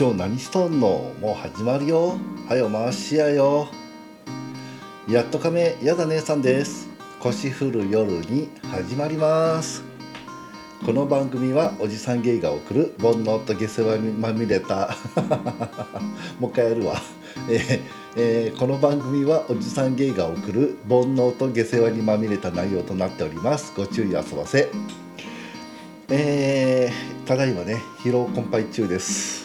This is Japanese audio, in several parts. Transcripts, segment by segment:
長何しとんの？もう始まるよ。はよ回しやよ。やっとかめやだ姉さんです。腰振る夜に始まります。この番組はおじさんゲイが送る煩悩と下世話にまみれた。もう一回やるわ、えーえーこの番組はおじさんゲイが送る煩悩と下世話にまみれた内容となっております。ご注意あそばせ。えーただいまね疲労困憊中です、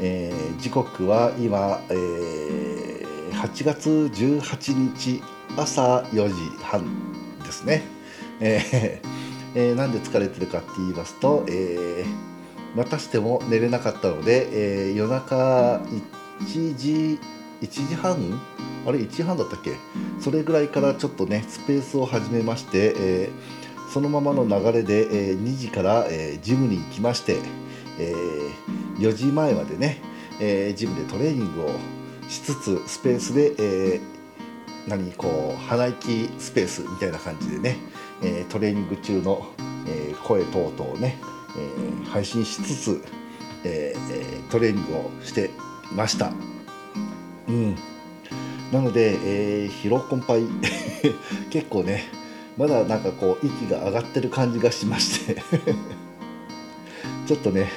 えー時刻は今、えー8月18日朝4時半ですね、えーえーなんで疲れてるかって言いますと、えーまたしても寝れなかったので、えー夜中1時1時半？あれ1時半だったっけ？それぐらいからちょっとねスペースを始めまして、えーそのままの流れで、えー2時から、えージムに行きまして、えー4時前までね、えージムでトレーニングをしつつスペースで、えー何こう鼻息スペースみたいな感じでね、えートレーニング中の、えー声等々をね、えー配信しつつ、えートレーニングをしてました。うん、なので、えー疲労困憊。結構ねまだなんかこう息が上がってる感じがしまして。ちょっとね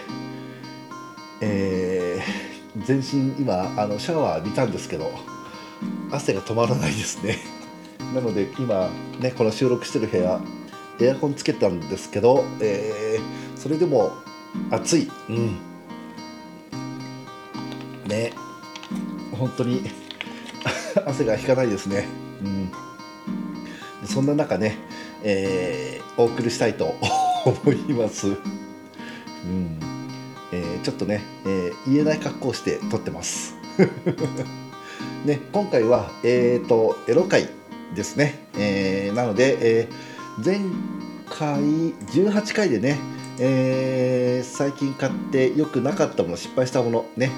えー全身今あのシャワー浴びたんですけど汗が止まらないですね。なので今ねこの収録してる部屋エアコンつけたんですけど、えーそれでも暑い。うん。ね。本当に 汗が引かないですね。うん。そんな中ね、えーお送りしたいと思います。うん。えーちょっとね、えー言えない格好をして撮ってます。ね、今回は、えー、とエロ会ですね。えーなので、えー前回18回でね、えー最近買ってよくなかったもの失敗したものね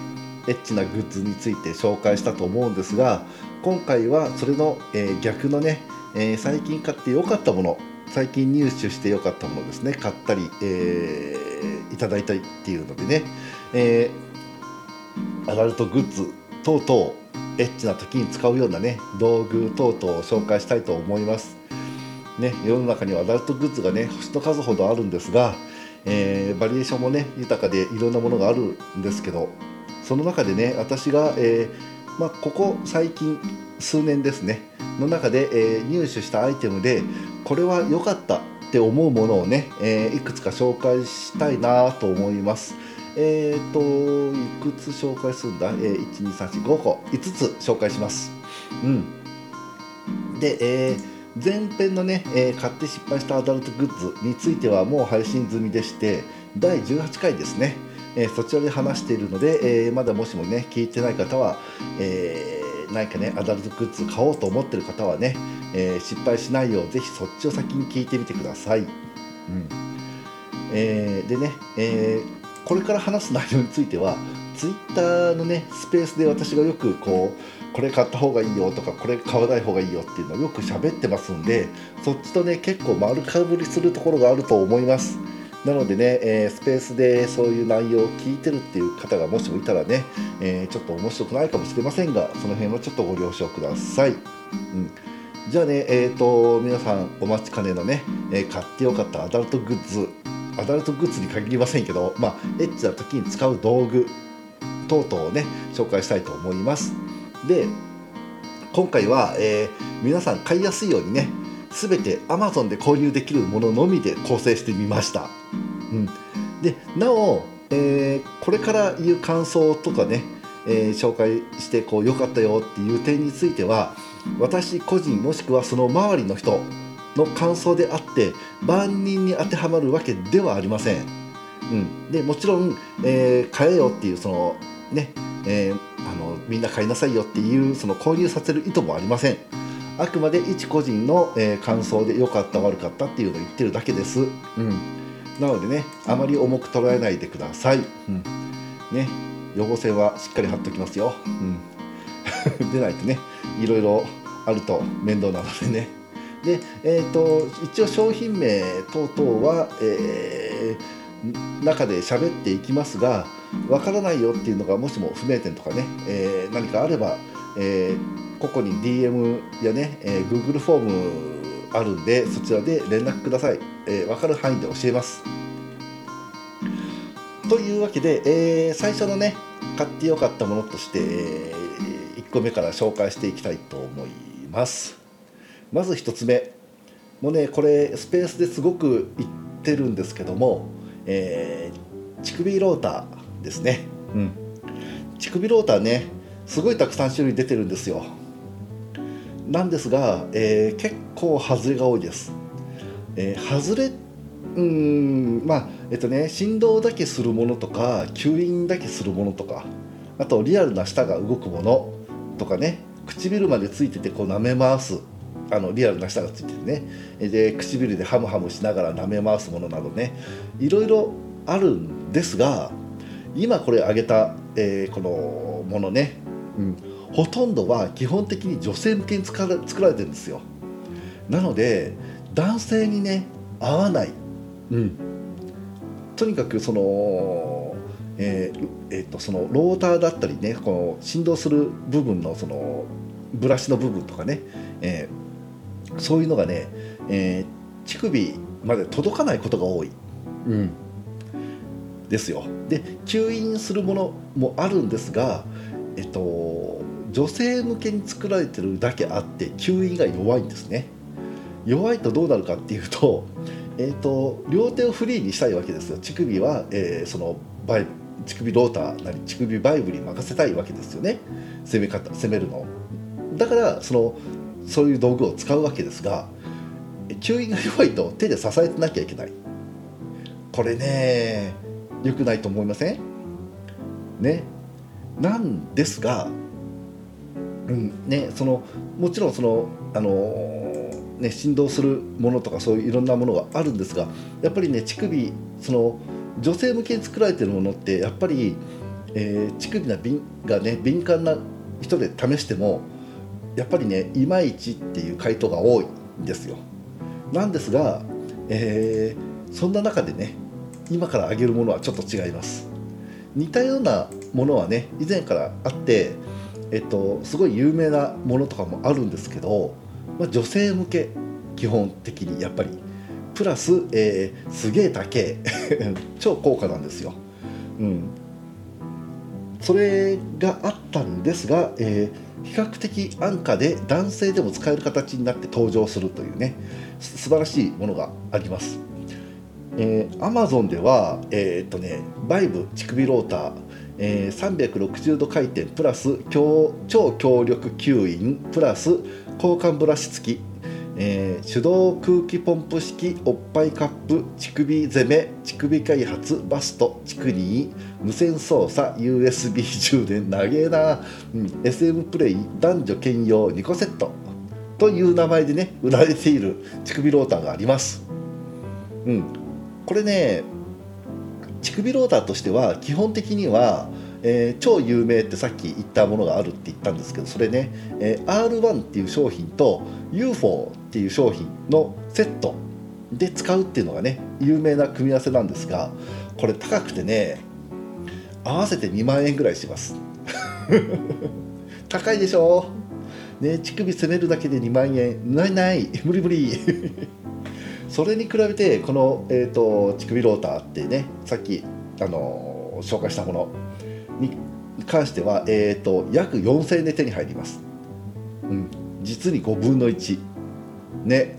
エッチなグッズについて紹介したと思うんですが今回はそれの、え逆のね、え最近買ってよかったもの最近入手してよかったものですね買ったり、えーいただいたりっていうのでね、えーアダルトグッズ等々エッチな時に使うようなね道具等々を紹介したいと思います。ね、世の中にはアダルトグッズがね星の数ほどあるんですが、えーバリエーションもね豊かでいろんなものがあるんですけどその中でね私が、えーまあ、ここ最近数年ですねの中で、えー入手したアイテムでこれは良かったって思うものをね、えーいくつか紹介したいなと思います。えー、といくつ紹介するんだ、えー、12345個5つ紹介します。うん、で、えー前編のね、えー買って失敗したアダルトグッズについてはもう配信済みでして第18回ですね、えーそちらで話しているので、えーまだもしもね聞いてない方は、え何かねアダルトグッズ買おうと思ってる方はね、えー失敗しないようぜひそっちを先に聞いてみてください。うんえーでね、えーこれから話す内容についてはツイッターのねスペースで私がよくこうこれ買った方がいいよとかこれ買わない方がいいよっていうのをよく喋ってますんでそっちとね結構丸かぶりするところがあると思いますなのでね、えースペースでそういう内容を聞いてるっていう方がもしもいたらね、えーちょっと面白くないかもしれませんがその辺はちょっとご了承ください、うん、じゃあねえっ、と皆さんお待ちかねのね、え買ってよかったアダルトグッズアダルトグッズに限りませんけど、まあ、エッチな時に使う道具等々をね紹介したいと思います。で今回は、えー皆さん買いやすいようにね全て Amazon で購入できるもののみで構成してみました、うん、でなお、えーこれから言う感想とかね、えー紹介してこう良かったよっていう点については私個人もしくはその周りの人の感想であって万人に当てはまるわけではありません。うん、でもちろん、えー買えよっていうそのね、えーあのみんな買いなさいよっていうその購入させる意図もありません。あくまで一個人の、えー感想で良かった悪かったっていうのを言ってるだけです。うん、なのでねあまり重く捉えないでください。うん、ね予防線はしっかり貼っときますよ。うん、でないとねいろいろあると面倒なのでね。で、えー、と一応商品名等々は、えー中で喋っていきますがわからないよっていうのがもしも不明点とかね、えー、何かあれば、えー、ここに DM やね、えー、Google フォームあるんでそちらで連絡ください、えー、分かる範囲で教えますというわけで、えー、最初のね買ってよかったものとして、えー、1個目から紹介していきたいと思います。まず1つ目。もうねこれスペースですごく言ってるんですけども、えー、乳首ローターですね。うん。乳首ローターねすごいたくさん種類出てるんですよ。なんですが、えー、結構外れが多いです、えー、外れうんまあえっとね振動だけするものとか吸引だけするものとかあとリアルな舌が動くものとかね唇までついててこう舐め回すあのリアルな舌がついててねで唇でハムハムしながら舐め回すものなどねいろいろあるんですが今これ挙げた、えー、このものね、うん、ほとんどは基本的に女性向けに作ら作られてるんですよ。なので男性にね合わない。うん、とにかくその、えーえー、とそのローターだったりねこの振動する部分のそのブラシの部分とかね、えー、そういうのがね、えー、乳首まで届かないことが多い、うん、ですよ。で吸引するものもあるんですが、えっと、女性向けに作られてるだけあって吸引が弱いんですね。弱いとどうなるかっていうとえーと、両手をフリーにしたいわけですよ。乳首は、えー、そのバイ乳首ローターなり乳首バイブに任せたいわけですよね。攻め方攻めるのだからそのそういう道具を使うわけですが吸引が弱いと手で支えてなきゃいけない。これね良くないと思いません？ね。なんですが、うんね、そのもちろんそのあのね、振動するものとかそういういろんなものがあるんですがやっぱりね乳首その女性向けに作られてるものってやっぱり、えー、乳首が敏が、ね、敏感な人で試してもやっぱりねいまいちっていう回答が多いんですよ。なんですが、えー、そんな中でね今から挙げるものはちょっと違います。似たようなものはね以前からあって、えっと、すごい有名なものとかもあるんですけどまあ、女性向け基本的にやっぱり。プラス、えー、すげえ高え 超高価なんですよ、うん、それがあったんですが、えー、比較的安価で男性でも使える形になって登場するというね素晴らしいものがあります。えー、Amazon では、えー、っとね、バイブ乳首ローター、えー、360度回転プラス強超強力吸引プラス交換ブラシ付き、えー、手動空気ポンプ式おっぱいカップ乳首攻め乳首開発バスト乳首無線操作 USB 充電投げな、うん、SM プレイ男女兼用2個セットという名前でね売られている乳首ローターがあります、うん、これね乳首ローターとしては基本的にはえー、超有名ってさっき言ったものがあるって言ったんですけどそれね、えー、R1 っていう商品と UFO っていう商品のセットで使うっていうのがね有名な組み合わせなんですがこれ高くてね合わせて2万円ぐらいします。高いでしょ？ね乳首攻めるだけで2万円。ないない無理無理。それに比べてこの、えーと、と乳首ローターってねさっきあの紹介したものに関しては、えーと、約4000円で手に入ります、うん、実に5分の1ね、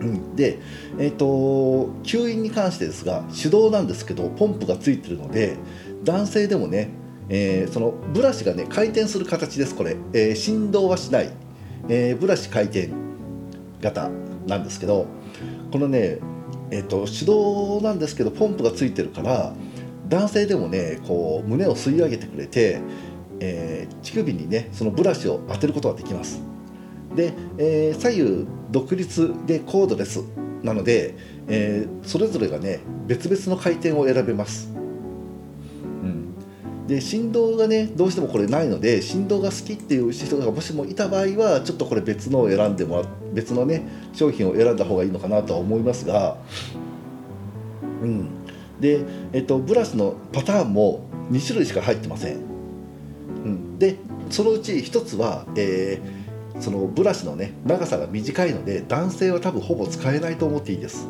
うん、で、えーと、吸引に関してですが手動なんですけどポンプがついてるので男性でもね、えー、そのブラシがね回転する形ですこれ、えー、振動はしない、えー、ブラシ回転型なんですけどこのねえーと手動なんですけどポンプがついてるから男性でもねこう胸を吸い上げてくれて、えー、乳首にねそのブラシを当てることができます。で、えー、左右独立でコードレスなので、えー、それぞれがね別々の回転を選べます、うん、で振動がねどうしてもこれないので振動が好きっていう人がもしもいた場合はちょっとこれ別のを選んでもら別のね商品を選んだ方がいいのかなとは思いますがううん、で、えっと、ブラシのパターンも2種類しか入ってません、うん、でそのうち1つは、えーそのブラシのね長さが短いので男性は多分ほぼ使えないと思っていいです、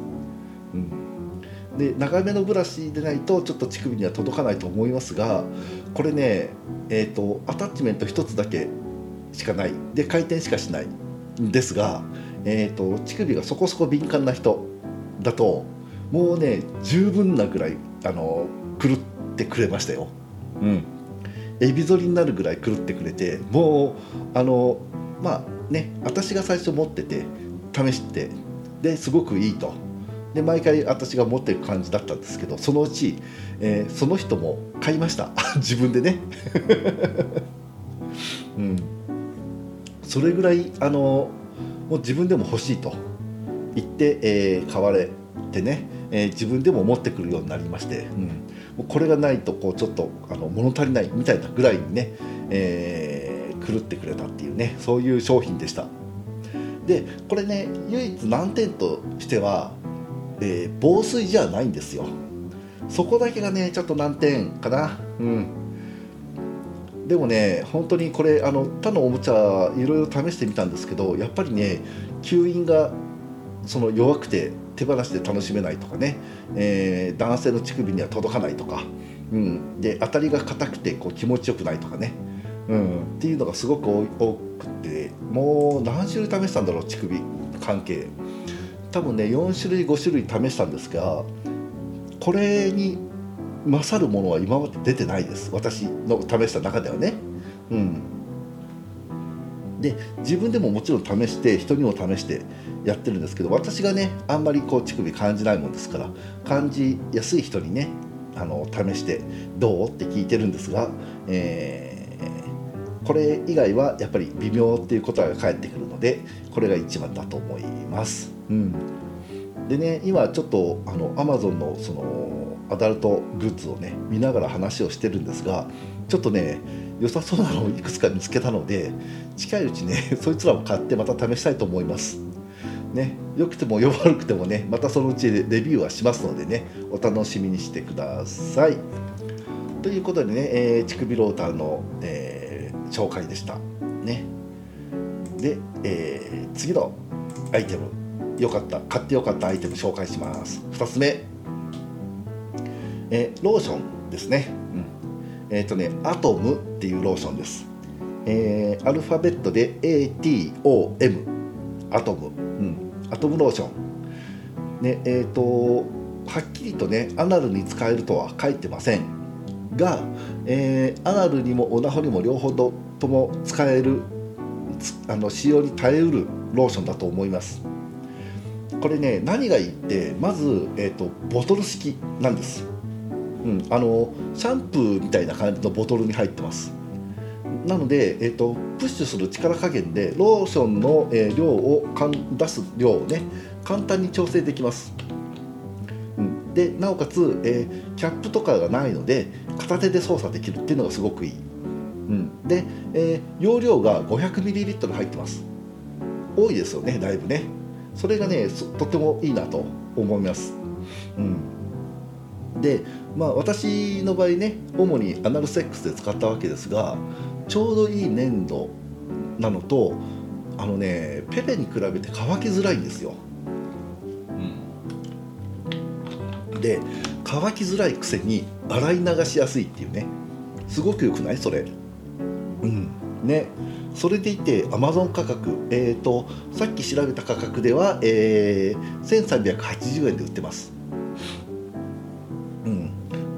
うん、で長めのブラシでないとちょっと乳首には届かないと思いますがこれねえっ、とアタッチメント1つだけしかない。で回転しかしないんですが、えー、と乳首がそこそこ敏感な人だともうね十分なぐらいあの狂ってくれましたよ。うん。エビ反りになるぐらい狂ってくれてもうあのまあね私が最初持ってて試してですごくいいと。で毎回私が持ってる感じだったんですけどそのうち、えーその人も買いました。自分でね。うん。それぐらいあのもう自分でも欲しいと。言って、えー買われてね、えー自分でも持ってくるようになりまして、うん、もうこれがないとこうちょっとあの物足りないみたいなぐらいにね、えー狂ってくれたっていうねそういう商品でした。でこれね唯一難点としては、えー防水じゃないんですよ。そこだけがねちょっと難点かな。うん。でもね本当にこれあの他のおもちゃいろいろ試してみたんですけどやっぱりね吸引がその弱くて手放しで楽しめないとかね、えー男性の乳首には届かないとか、うん、で当たりが硬くてこう気持ちよくないとかね、うん、っていうのがすごく多くてもう何種類試したんだろう乳首関係。多分ね4種類5種類試したんですがこれに勝るものは今まで出てないです。私の試した中ではね。うん、で自分でももちろん試して人にも試してやってるんですけど私がねあんまりこう乳首感じないもんですから感じやすい人にねあの試してどう？って聞いてるんですが、えーこれ以外はやっぱり微妙っていうことが返ってくるのでこれが一番だと思います。うんでね今ちょっとあの Amazon のそのアダルトグッズをね見ながら話をしてるんですがちょっとね良さそうなのをいくつか見つけたので近いうちね そいつらも買ってまた試したいと思います。ね、良くても悪くてもねまたそのうちレビューはしますのでねお楽しみにしてください。ということでね、えー乳首ローターの、えー紹介でした。ね、で、えー次のアイテムよかった買ってよかったアイテム紹介します2つ目、えーローションですね、えっ、とねアトムっていうローションです、えーアルファベットで ATOM アトム、うん、アトムローション。ねえっ、とはっきりとねアナルに使えるとは書いてません。が、えーアナルにもオナホにも両方とも使えるあの使用に耐えうるローションだと思います。これね何がいいってまず、えー、とボトル式なんです、うん、あのシャンプーみたいな感じのボトルに入ってます。なので、えー、とプッシュする力加減でローションの、えー量をかん出す量をね簡単に調整できます、うん、でなおかつ、えーキャップとかがないので片手で操作できるっていうのがすごくいい、うん、で、えー容量が 500ml 入ってます。多いですよねだいぶね。それがねとってもいいなと思います、うん、でまあ私の場合ね主にアナルセックスで使ったわけですがちょうどいい粘度なのとあのねペペに比べて乾きづらいんですよ。で乾きづらいくせに洗い流しやすいっていうね。すごく良くない？それ。うん。ね。それでいて Amazon 価格えっ、とさっき調べた価格では、えー1380円で売ってます。うん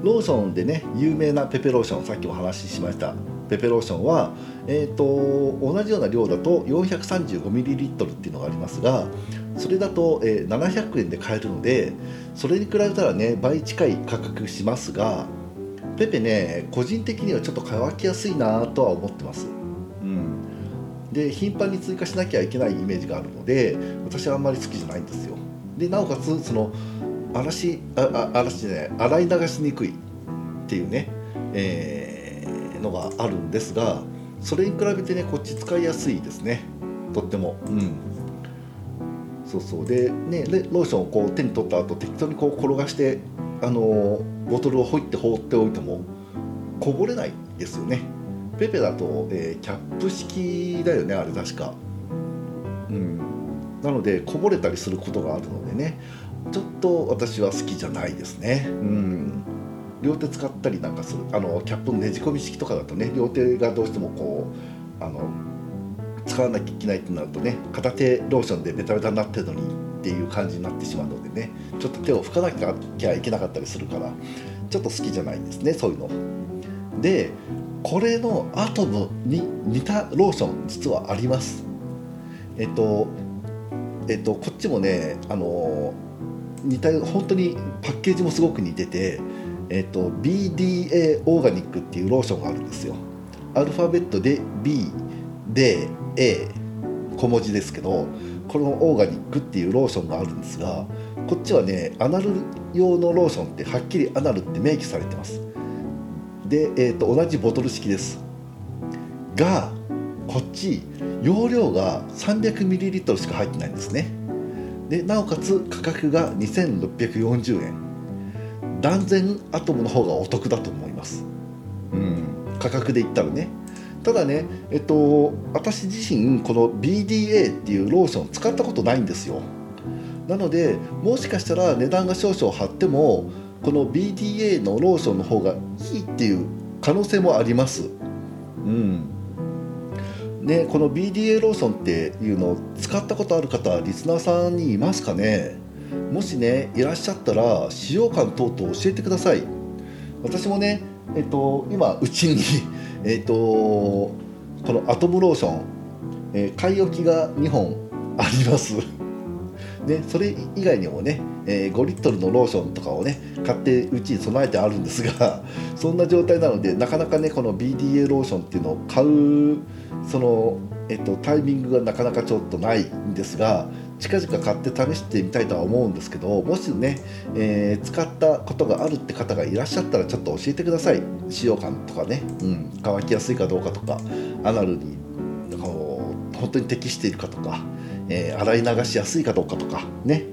ローションでね有名なペペローションさっきも話ししました。ペペローションは、えー、と同じような量だと 435ml っていうのがありますがそれだと、えー700円で買えるのでそれに比べたらね倍近い価格しますがペペね個人的にはちょっと乾きやすいなとは思ってます、うん、で頻繁に追加しなきゃいけないイメージがあるので私はあんまり好きじゃないんですよ。でなおかつその嵐ああ嵐じゃない洗い流しにくいっていうね、えーのがあるんですがそれに比べてねこっち使いやすいですね。とっても。うん。そうそう。でねでローションをこう手に取った後適当にこう転がしてあのボトルをほいって放っておいてもこぼれないですよね。ペペだと、えー、キャップ式だよねあれ確か。うん。なのでこぼれたりすることがあるのでね。ちょっと私は好きじゃないですねうん両手使ったりなんかするあのキャップのねじ込み式とかだとね両手がどうしてもこうあの使わなきゃいけないってなるとね片手ローションでベタベタになってるのにっていう感じになってしまうのでねちょっと手を拭かなきゃいけなかったりするからちょっと好きじゃないんですねそういうの。でこれのアトムに似たローション実はあります。えっとえっとこっちもねあの似た本当にパッケージもすごく似てて、えっと、BDA オーガニックっていうローションがあるんですよ。アルファベットで B で A 小文字ですけどこのオーガニックっていうローションがあるんですがこっちはねアナル用のローションってはっきりアナルって明記されてます。で、えーと、同じボトル式です。がこっち容量が 300ml しか入ってないんですね。でなおかつ価格が2640円。断然アトムの方がお得だと思います。うん。価格で言ったらね。ただねえっと私自身この BDA っていうローション使ったことないんですよ。なのでもしかしたら値段が少々張ってもこの BDA のローションの方がいいっていう可能性もあります。うん。ね、この BDA ローションっていうのを使ったことある方リスナーさんにいますかね？もしねいらっしゃったら使用感等々教えてください。私もねえっと今うちに えっとこのアトムローション、え、買い置きが2本あります。ね、それ以外にもね、えー、5リットルのローションとかをね買ってうちに備えてあるんですがそんな状態なのでなかなかねこの BDA ローションっていうのを買うその、えっと、タイミングがなかなかちょっとないんですが近々買って試してみたいとは思うんですけどもしね、えー、使ったことがあるって方がいらっしゃったらちょっと教えてください。使用感とかね、うん、乾きやすいかどうかとかアナルに本当に適しているかとかえー、洗い流しやすいかどうかとかね。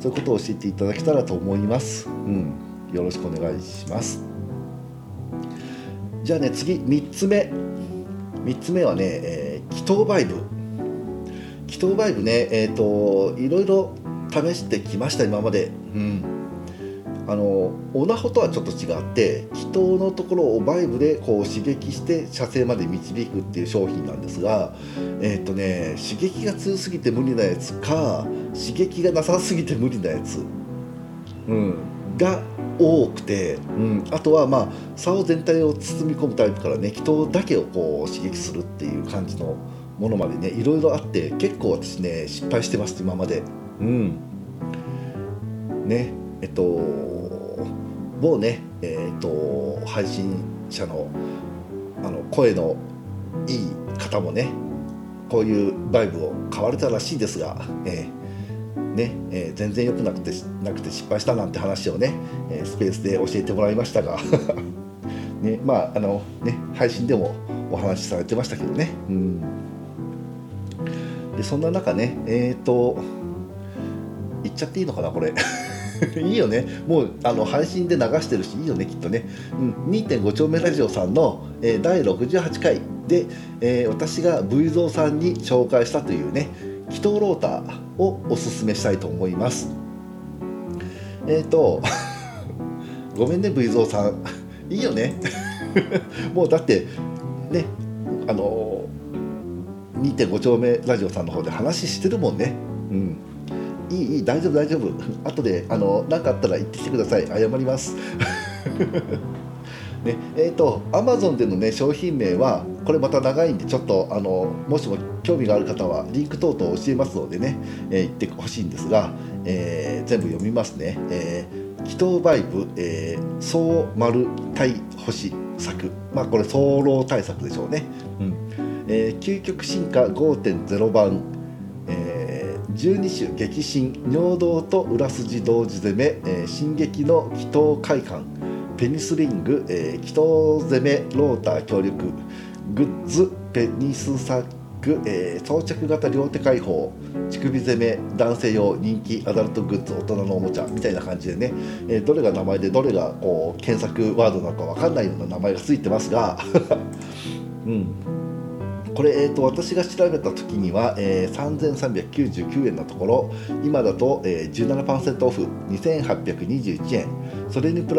そういうことを教えていただけたらと思います、うん、よろしくお願いします。じゃあね次3つ目。3つ目はね、えー、気筒バイブ。気筒バイブねえっ、ー、といろいろ試してきました今まで。うん。あのオナホとはちょっと違って人のところをバイブでこう刺激して射精まで導くっていう商品なんですがえっ、ー、とね刺激が強すぎて無理なやつか刺激がなさすぎて無理なやつ、うん、が多くて、うん、あとはまあ竿全体を包み込むタイプからね人だけをこう刺激するっていう感じのものまでねいろいろあって結構私ね失敗してます今まで。うんねえっと某ね、えーと、配信者のあの声のいい方もねこういうバイブを買われたらしいですが、えーねえー、全然良くなくてなくて失敗したなんて話をね、えー、スペースで教えてもらいましたが ねまああのね配信でもお話しされてましたけどね、うん、でそんな中ねえっ、ー、と言っちゃっていいのかなこれ。いいよね。もうあの配信で流してるしいいよねきっとね、うん、2.5丁目ラジオさんの、えー、第68回で、え、私が V 蔵さんに紹介したというね気筒ローターをおすすめしたいと思います。えっ、ー、とごめんね V 蔵さん。いいよね。もうだってねあの2.5丁目ラジオさんの方で話してるもんね。うん。いいいい大丈夫大丈夫。後であの何かあったら言ってきてください。謝ります。ねえーと、アマゾンでの、ね、商品名はこれまた長いんでちょっとあのもしも興味がある方はリンク等々教えますのでね、えー、言ってほしいんですが、えー、全部読みますね。えー、気筒バイブ、えー、総丸対星作まあこれ早漏対策でしょうね。うんえー、究極進化5.0番12種激震尿道と裏筋同時攻め、えー、進撃の気筒快感ペニスリング、えー、気筒攻めローター協力グッズペニスサック、えー、装着型両手解放乳首攻め男性用人気アダルトグッズ大人のおもちゃみたいな感じでね、えー、どれが名前でどれがこう検索ワードなのか分かんないような名前がついてますが、うん、これ、えーと、私が調べた時には、えー、3399円のところ今だと、えー、17%オフ2821円。それに加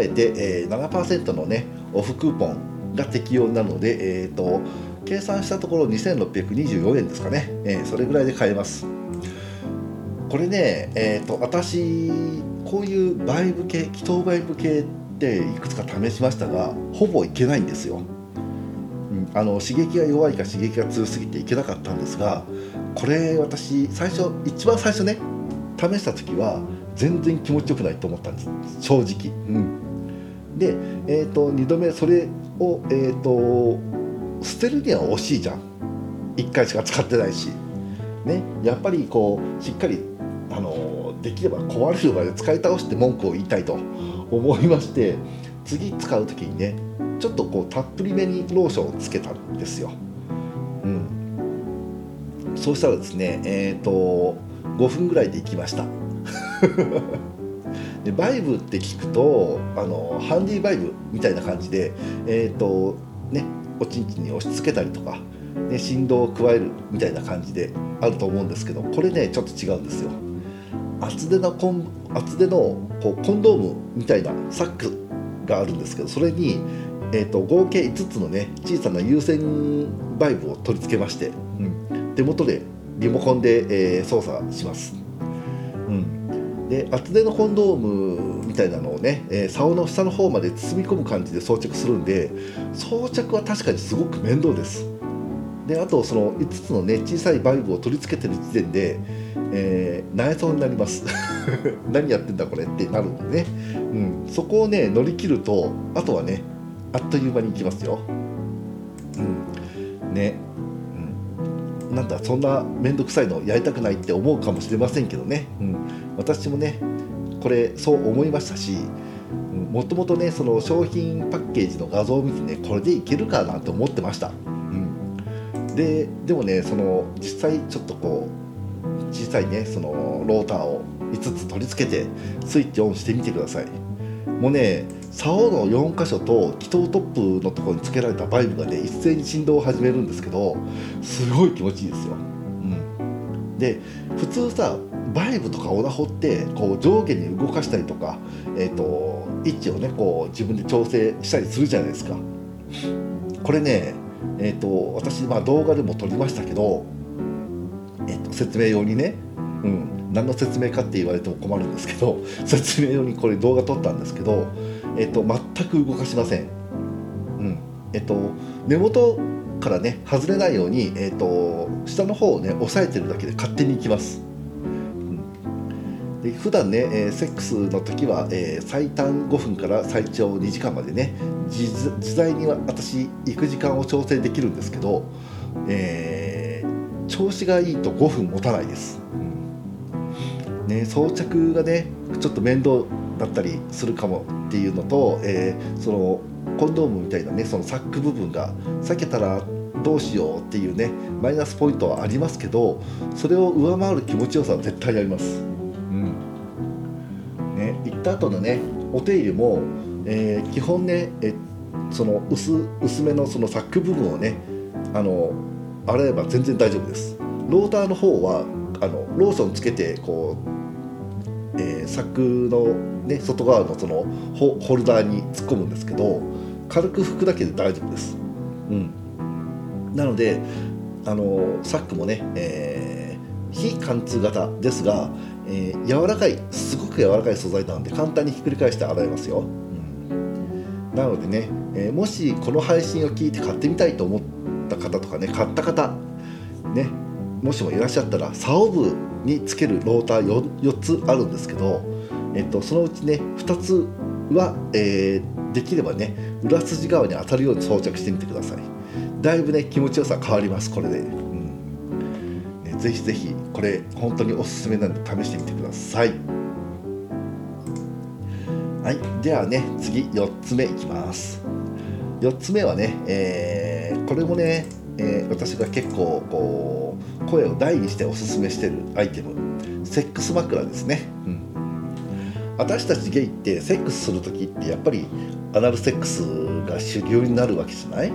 えて、えー、7%の、ね、オフクーポンが適用なので、えーと、計算したところ2624円ですかね、えー、それぐらいで買えます。これね、えーと、私こういうバイブ系気筒バイブ系っていくつか試しましたがほぼいけないんですよ。あの刺激が弱いか刺激が強すぎていけなかったんですがこれ私最初一番最初ね試した時は全然気持ちよくないと思ったんです。正直。うん、で、えーと、2度目それを、えーと、捨てるには惜しいじゃん。1回しか使ってないし、ね、やっぱりこうしっかりあのできれば壊れるまで使い倒して文句を言いたいと思いまして次使う時にねちょっとこうたっぷりめにローションをつけたんですよ。うん、そうしたらですねえっ、ー、と5分ぐらいで行きました。でバイブって聞くとあのハンディバイブみたいな感じでえっ、ー、とねおちんちんに押し付けたりとか、ね、振動を加えるみたいな感じであると思うんですけどこれねちょっと違うんですよ。厚手のコン厚手のこうコンドームみたいなサックがあるんですけどそれにえーと、合計5つのね小さな有線バイブを取り付けまして、うん、手元でリモコンで、えー、操作します、うん、で厚手のコンドームみたいなのをね、えー、竿の下の方まで包み込む感じで装着するんで装着は確かにすごく面倒です。であとその5つのね小さいバイブを取り付けてる時点で、えー、泣そうになります。何やってんだこれってなるんでね、うん、そこをね乗り切るとあとはねあっという間に行きますよ。うん、ね、うん、なんだそんな面倒くさいのやりたくないって思うかもしれませんけどね、うん、私もねこれそう思いましたしもともとねその商品パッケージの画像を見てねこれでいけるかなと思ってました。うん、ででもねその実際ちょっとこう小さいねそのローターを5つ取り付けてスイッチオンしてみてください。もうね竿の4箇所と気筒トップのところにつけられたバイブがね一斉に振動を始めるんですけどすごい気持ちいいですよ。うん、で普通さバイブとかオナホってこう上下に動かしたりとか、えーと、位置をねこう自分で調整したりするじゃないですか。これね、えーと、私、まあ、動画でも撮りましたけど、えーと説明用にね、うん、何の説明かって言われても困るんですけど 説明用にこれ動画撮ったんですけど、えっと、全く動かしません。うんえっと、根元からね外れないように、えっと、下の方をね押さえてるだけで勝手に行きます。で普段ね、えー、セックスの時は、えー、最短5分から最長2時間までね自在に私行く時間を調整できるんですけど、えー、調子がいいと5分持たないです。ね、装着がねちょっと面倒だったりするかもっていうのと、えー、そのコンドームみたいなねそのサック部分が避けたらどうしようっていうねマイナスポイントはありますけどそれを上回る気持ちよさは絶対あります。うんね、行った後のねお手入れも、えー、基本ねえその薄薄めのそのサック部分をねあの洗えば全然大丈夫です。ローターの方はあのローソンつけてこうえー、柵の、ね、外側のそのホホルダーに突っ込むんですけど軽く拭くだけで大丈夫です。うん、なのであのサックもね、えー、非貫通型ですが、えー、柔らかいすごく柔らかい素材なので簡単にひっくり返して洗えますよ。うん、なのでね、えー、もしこの配信を聞いて買ってみたいと思った方とかね買った方ねもしもいらっしゃったら竿部につけるローター 4, 4つあるんですけど、えっと、そのうちね2つは、えー、できればね裏筋側に当たるように装着してみてください。だいぶね気持ちよさ変わりますこれで、うん、ぜひぜひこれ本当におすすめなんで試してみてください。はい。ではね次4つ目いきます。4つ目はね、えー、これもねえー、私が結構こう声を大にしておすすめしてるアイテム。セックス枕ですね、うん、私たちゲイってセックスする時ってやっぱりアナルセックスが主流になるわけじゃない？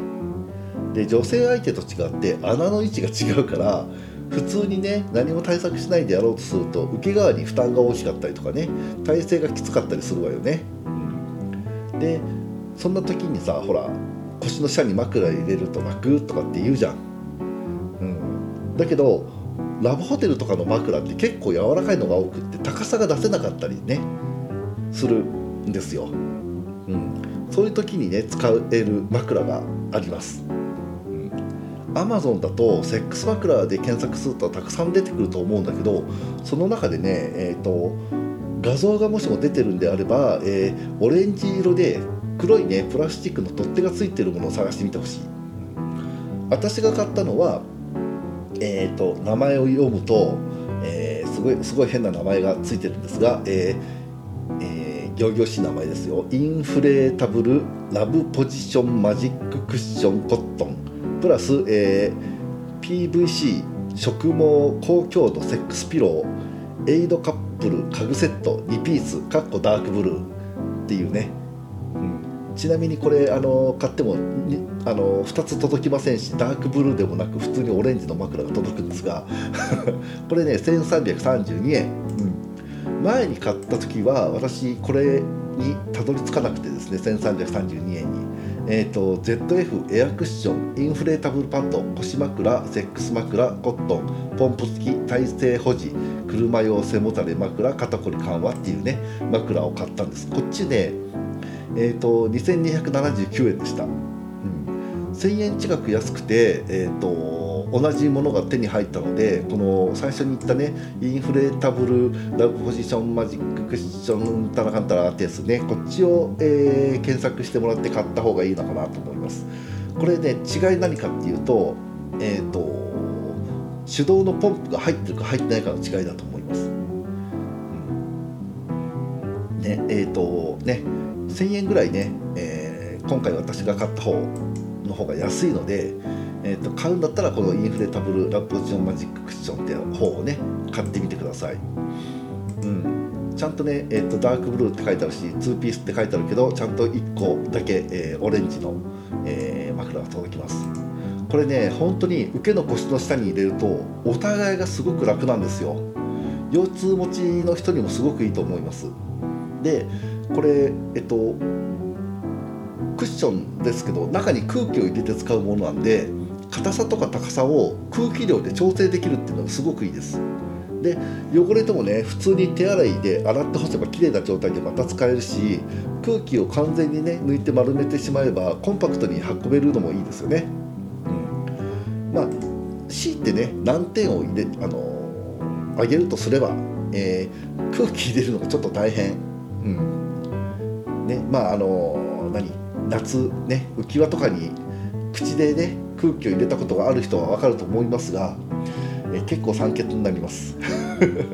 で女性相手と違って穴の位置が違うから普通にね何も対策しないでやろうとすると受け側に負担が大きかったりとかね体勢がきつかったりするわよね、うん、でそんな時にさほら腰の下に枕入れると楽とかって言うじゃん、うん、だけどラブホテルとかの枕って結構柔らかいのが多くって高さが出せなかったりねするんですよ、うん、そういう時にね使える枕があります。アマゾンだとセックス枕で検索するとたくさん出てくると思うんだけどその中でね、えーと、画像がもしも出てるんであれば、えー、オレンジ色で黒いねプラスチックの取っ手がついてるものを探してみてほしい。私が買ったのはえーと、名前を読むと、えー、すごいすごい変な名前がついてるんですが、えーえー、行々しい名前ですよ。インフレータブルラブポジションマジッククッションコットン。プラス、えー、PVC 植毛高強度セックスピロー。エイドカップル家具セット2ピースかっこダークブルーっていうね、ちなみにこれあの買ってもあの2つ届きませんしダークブルーでもなく普通にオレンジの枕が届くんですが これね1332円、うん、前に買った時は私これにたどり着かなくてですね1332円に。えーと、ZF エアクッションインフレータブルパッド腰枕セックス枕コットンポンプ付き体勢保持車用背もたれ枕肩こり緩和っていうね枕を買ったんです。こっちねえーと、2279円でした、うん、1000円近く安くてえ、ー、と同じものが手に入ったのでこの最初に言ったねインフレータブルラブポジションマジッククッションタラカンタラってやつねこっちを、えー、検索してもらって買った方がいいのかなと思います。これね違い何かっていうとえっ、ー、と手動のポンプが入ってるか入ってないかの違いだと思います、ねえ、ー、とね1000円ぐらいね、えー、今回私が買った方の方が安いのでえーと、買うんだったらこのインフレタブルラップジションマジッククッションっていう方をね買ってみてください、うん、ちゃんとね、えーと、ダークブルーって書いてあるし2ピースって書いてあるけどちゃんと1個だけ、えー、オレンジの、えー、枕が届きます。これね本当に受けの腰の下に入れるとお互いがすごく楽なんですよ。腰痛持ちの人にもすごくいいと思います。でこれえっとクッションですけど中に空気を入れて使うものなんで硬さとか高さを空気量で調整できるっていうのがすごくいいです。で汚れてもね普通に手洗いで洗って干せば綺麗な状態でまた使えるし空気を完全にね抜いて丸めてしまえばコンパクトに運べるのもいいですよね、うん、まあ強いてね難点を入れあの上げるとすれば、えー、空気入れるのがちょっと大変。うん。ねまああの何夏ね浮き輪とかに口でね空気を入れたことがある人は分かると思いますが、え結構酸欠になります。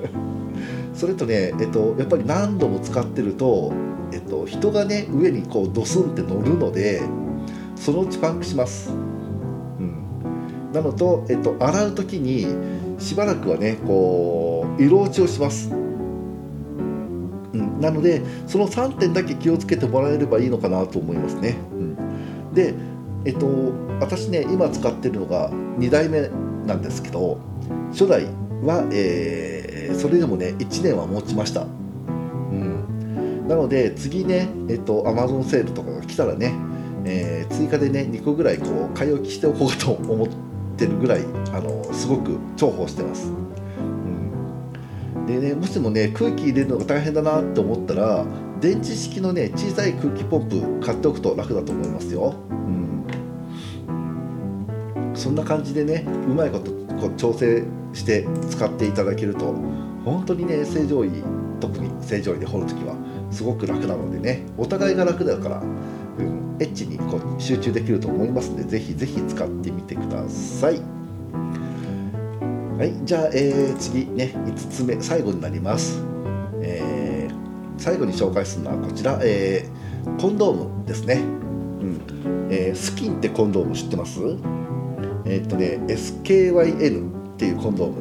それとね、えっと、やっぱり何度も使ってると、えっと、人がね上にこうドスンって乗るのでそのうちパンクします、うん、なのと、えっと、洗う時にしばらくはねこう色落ちをします、なのでその3点だけ気をつけてもらえればいいのかなと思いますね、うん、でえっと私ね今使ってるのが2代目なんですけど初代は、えー、それでもね1年は持ちました、うん、なので次ねえっと Amazon セールとかが来たらね、えー、追加でね2個ぐらいこう買い置きしておこうと思ってるぐらいあのすごく重宝してます、でねもしもね空気入れるのが大変だなって思ったら電池式のね小さい空気ポンプ買っておくと楽だと思いますよ、うんそんな感じでねうまいことこう調整して使っていただけると本当にね正常位特に正常位で掘るときはすごく楽なのでねお互いが楽だから、うん、エッチにこう集中できると思いますのでぜひぜひ使ってみてください。はい、じゃあ、えー、次ね5つ目最後になります、えー、最後に紹介するのはこちら、えー、コンドームですね、うん。えー、スキンってコンドーム知ってます？えっとね SKYN っていうコンドーム、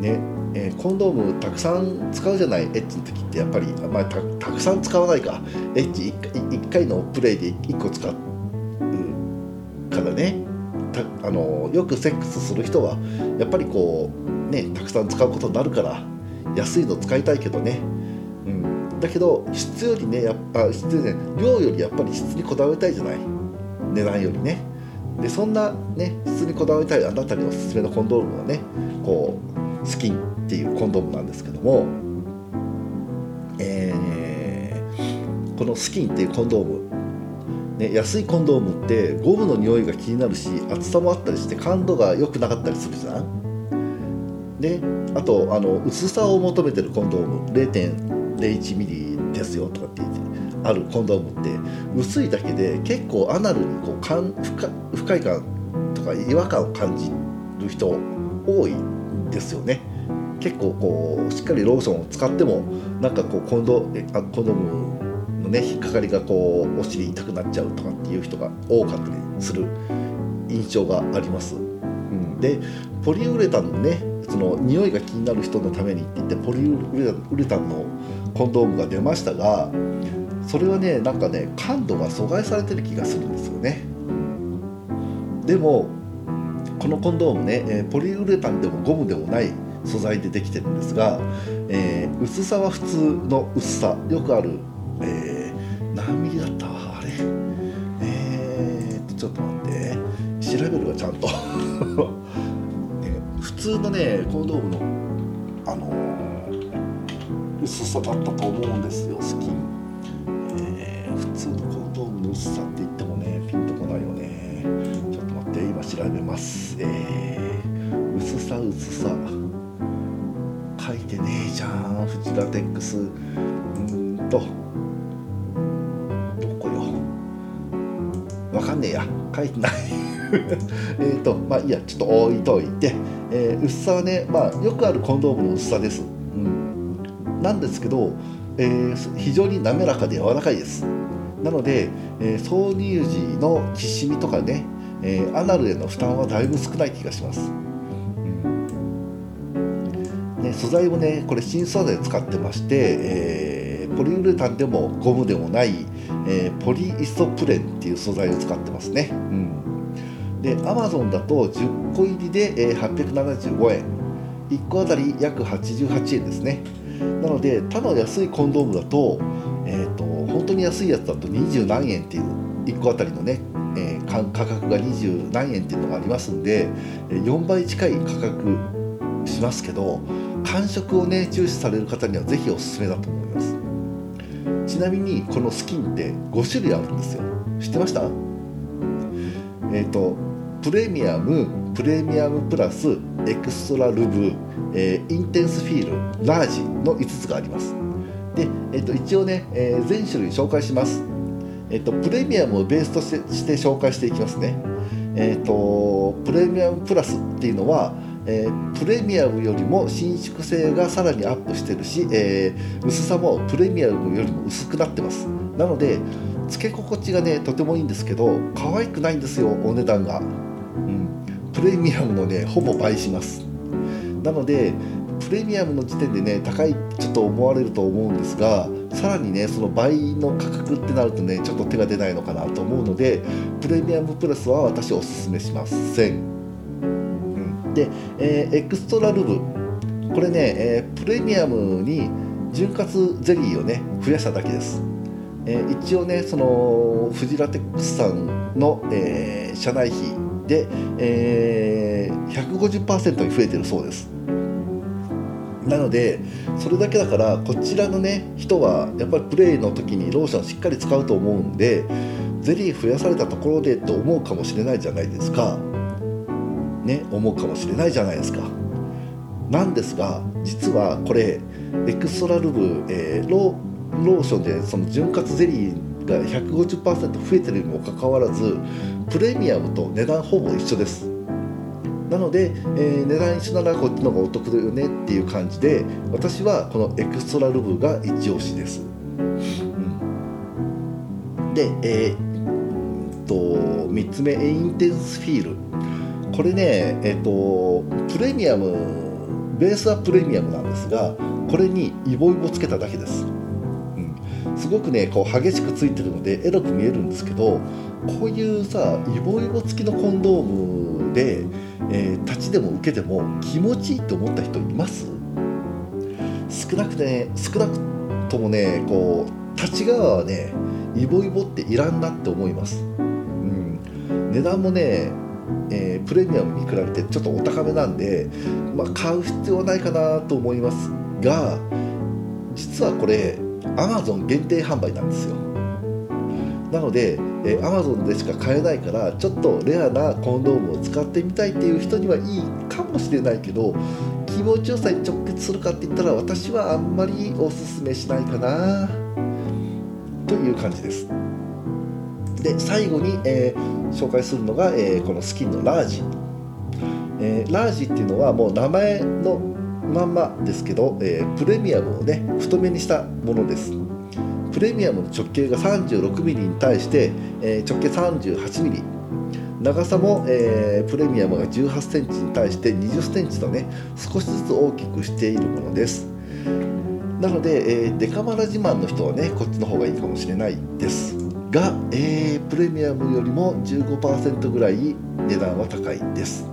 ねえーコンドームたくさん使うじゃない？エッチの時ってやっぱり、まあ、たたくさん使わないか。エッチ 1, 1回のプレイで1個使うからね。あのよくセックスする人はやっぱりこうねたくさん使うことになるから安いの使いたいけどね、うん、だけど質よりねやっぱ質ね量よりやっぱり質にこだわりたいじゃない？値段よりね。でそんなね質にこだわりたいあなたにおすすめのコンドームはねこうスキンっていうコンドームなんですけども、えーこのスキンっていうコンドームね、安いコンドームってゴムの匂いが気になるし厚さもあったりして感度が良くなかったりするじゃん。であとあの薄さを求めてるコンドーム0.01ミリですよとかって言ってあるコンドームって薄いだけで結構アナルにこう感不快不快感とか違和感を感じる人多いんですよね。結構こうしっかりローションを使ってもなんかこうコンドえあコンドームのね引っかかりがこうお尻痛くなっちゃうとかっていう人が多かったりする印象があります。うん、でポリウレタンのねその匂いが気になる人のためにって言ってポリウレタンのコンドームが出ましたがそれはねなんかね感度が阻害されてる気がするんですよね。でもこのコンドームね、えーポリウレタンでもゴムでもない素材でできてるんですが、えー薄さは普通の薄さよくある、えー何ミリだった？あれ？えー、っとちょっと待って。調べるわちゃんと、ね、普通のねコンドームのあの薄さだったと思うんですよスキン、えー普通のコンドームの薄さって言ってもねピンとこないよね。ちょっと待って今調べます。えー薄さ薄さ。書いてねえじゃんフジラテックス。うんと。書いてない。えっとまあいいやちょっと置いといて、えー薄さはねまあよくあるコンドームの薄さです、うん、なんですけど、えー非常に滑らかで柔らかいです。なので、えー挿入時のきしみとかね、えーアナルへの負担はだいぶ少ない気がします、ね、素材もねこれ新素材使ってまして、えーポリウレタンでもゴムでもない、えーポリイソプレンっていう素材を使ってますね、うん、で Amazon だと10個入りで、えー875円1個あたり約88円ですね。なので他の安いコンドームだと,、えー、と本当に安いやつだと20何円っていう1個あたりのね、えー価格が20何円っていうのがありますんで4倍近い価格しますけど感触をね重視される方にはぜひおすすめだと思います。ちなみにこのスキンって5種類あるんですよ。知ってました？えっ、とプレミアムプレミアムプラスエクストラルブ、えーインテンスフィールラージの5つがあります。で、えっと一応ね、えー全種類紹介します。えっ、とプレミアムをベースとしてして紹介していきますね。えっ、とプレミアムプラスっていうのはえープレミアムよりも伸縮性がさらにアップしてるし、えー薄さもプレミアムよりも薄くなってます。なのでつけ心地がねとてもいいんですけど可愛くないんですよお値段が、うん、プレミアムのねほぼ倍します。なのでプレミアムの時点でね高いちょっと思われると思うんですがさらにねその倍の価格ってなるとねちょっと手が出ないのかなと思うのでプレミアムプラスは私おすすめしません、うん、で、えーエクストラルブこれね、えープレミアムに潤滑ゼリーをね増やしただけです、えー一応ねそのフジラテックスさんの、えー社内費で、えー150%に増えてるそうです。なのでそれだけだからこちらのね人はやっぱりプレイの時にローションしっかり使うと思うんでゼリー増やされたところでって思うかもしれないじゃないですか。ね思うかもしれないじゃないですか。なんですが実はこれエクストラルーブ、えーロローションでその潤滑ゼリーが150%増えてるにもかかわらずプレミアムと値段ほぼ一緒です。なので、えー値段一緒ならこっちの方がお得だよねっていう感じで私はこのエクストラルーブが一押しです、うん。で、えーと3つ目えインテンスフィール。これねえっ、とプレミアムベースはプレミアムなんですがこれにイボイボつけただけです、うん、すごくねこう激しくついてるのでエロく見えるんですけどこういうさイボイボ付きのコンドームで、えー、立ちでも受けても気持ちいいと思った人います？少なく、ね、少なくともねこう立ち側はねイボイボっていらんなって思います、うん、値段もねえー、プレミアムに比べてちょっとお高めなんで、まあ、買う必要はないかなと思いますが実はこれ Amazon 限定販売なんですよ。なので、えー、Amazon でしか買えないからちょっとレアなコンドームを使ってみたいっていう人にはいいかもしれないけど気持ちよさに直結するかって言ったら私はあんまりおすすめしないかなという感じです。で最後に、えー、紹介するのが、えー、このスキンのラージ、えー、ラージっていうのはもう名前のまんまですけど、えプレミアムをね太めにしたものです。プレミアムの直径が 36mm に対して、え直径 38mm 長さも、え、プレミアムが1 8センチに対して2 0センチとね少しずつ大きくしているものです。なので、えー、デカマラ自慢の人はねこっちの方がいいかもしれないです。が、えー、プレミアムよりも15%ぐらい値段は高いです。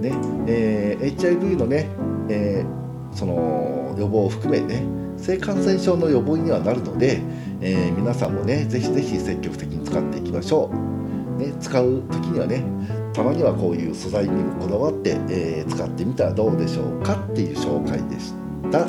ねえー、HIV のね、えー、その予防を含めね性感染症の予防にはなるので、えー、皆さんもねぜひぜひ積極的に使っていきましょう、ね、使う時にはねたまにはこういう素材にもこだわって、え、使ってみたらどうでしょうかっていう紹介でした。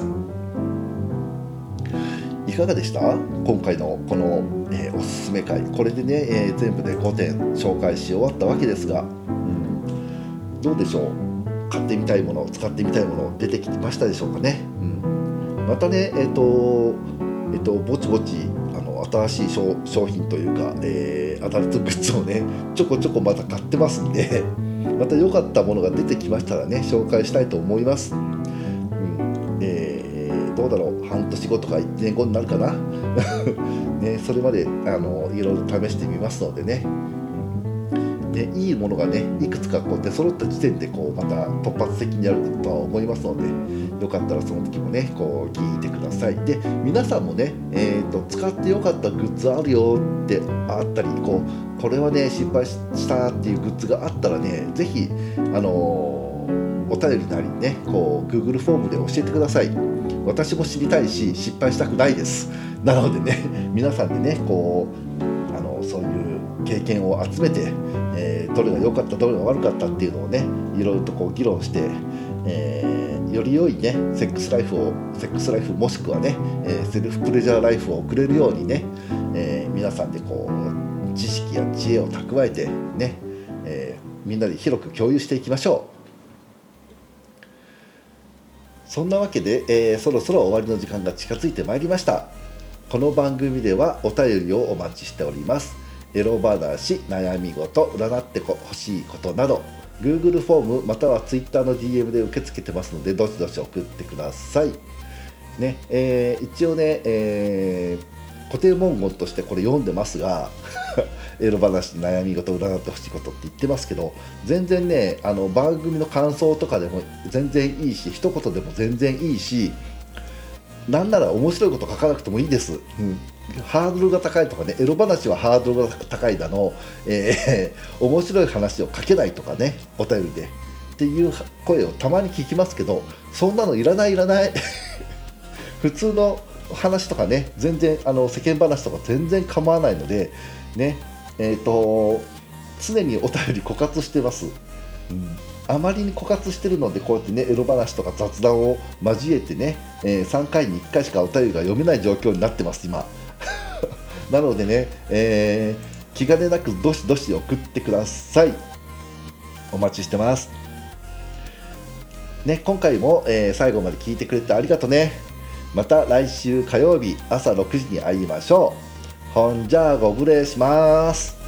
かがでした？今回のこの、えー、おすすめ会。これでね、えー、全部で5点紹介し終わったわけですが、うん、どうでしょう？買ってみたいもの使ってみたいもの出てきましたでしょうかね、うん、またねえっ、ー、とえっ、ー、とぼちぼちあの新しい商品というか、えー、アダルトグッズをねちょこちょこまた買ってますんでまた良かったものが出てきましたらね紹介したいと思います。どうだろう？半年後とか1年後になるかな？ねそれまであのいろいろ試してみますのでね。ね、いいものがねいくつかこう出揃った時点でこうまた突発的にやるとは思いますのでよかったらその時もねこう聞いてください。で皆さんもね、えーと、使ってよかったグッズあるよってあったりこうこれはね失敗したっていうグッズがあったらね是非あのー、お便りなりねこう Google フォームで教えてください。私も知りたいし失敗したくないですなのでね 皆さんでねこうあのそういう経験を集めて、えー、どれが良かったどれが悪かったっていうのをねいろいろとこう議論して、えー、より良いねセックスライフをセックスライフもしくはね、え、セルフプレジャーライフを送れるようにね、え皆さんでこう知識や知恵を蓄えてね、えみんなで広く共有していきましょう。そんなわけで、えー、そろそろ終わりの時間が近づいてまいりました。この番組ではお便りをお待ちしております。エロ話悩み事占ってほしいことなど Google フォームまたは Twitter の DM で受け付けてますのでどしどし送ってください。ねえー、一応ね、えー、固定文言としてこれ読んでますが エロ話悩み事占ってほしいことって言ってますけど全然ねあの番組の感想とかでも全然いいし一言でも全然いいしなんなら面白いこと書かなくてもいいです、うん、ハードルが高いとかねエロ話はハードルが高いだの、えー、面白い話を書けないとかねお便りで。っていう声をたまに聞きますけどそんなのいらないいらない。普通の話とかね全然あの世間話とか全然構わないのでねえっ、ー、と常にお便り枯渇してます、うん、あまりに枯渇してるのでこうやってねエロ話とか雑談を交えてね、えー、3回に1回しかお便りが読めない状況になってます今。なのでね、えー、気兼ねなくどしどし送ってください。お待ちしてます。ね、今回も、えー、最後まで聞いてくれてありがとうね。また来週火曜日朝6時に会いましょう。ほんじゃあご無礼します。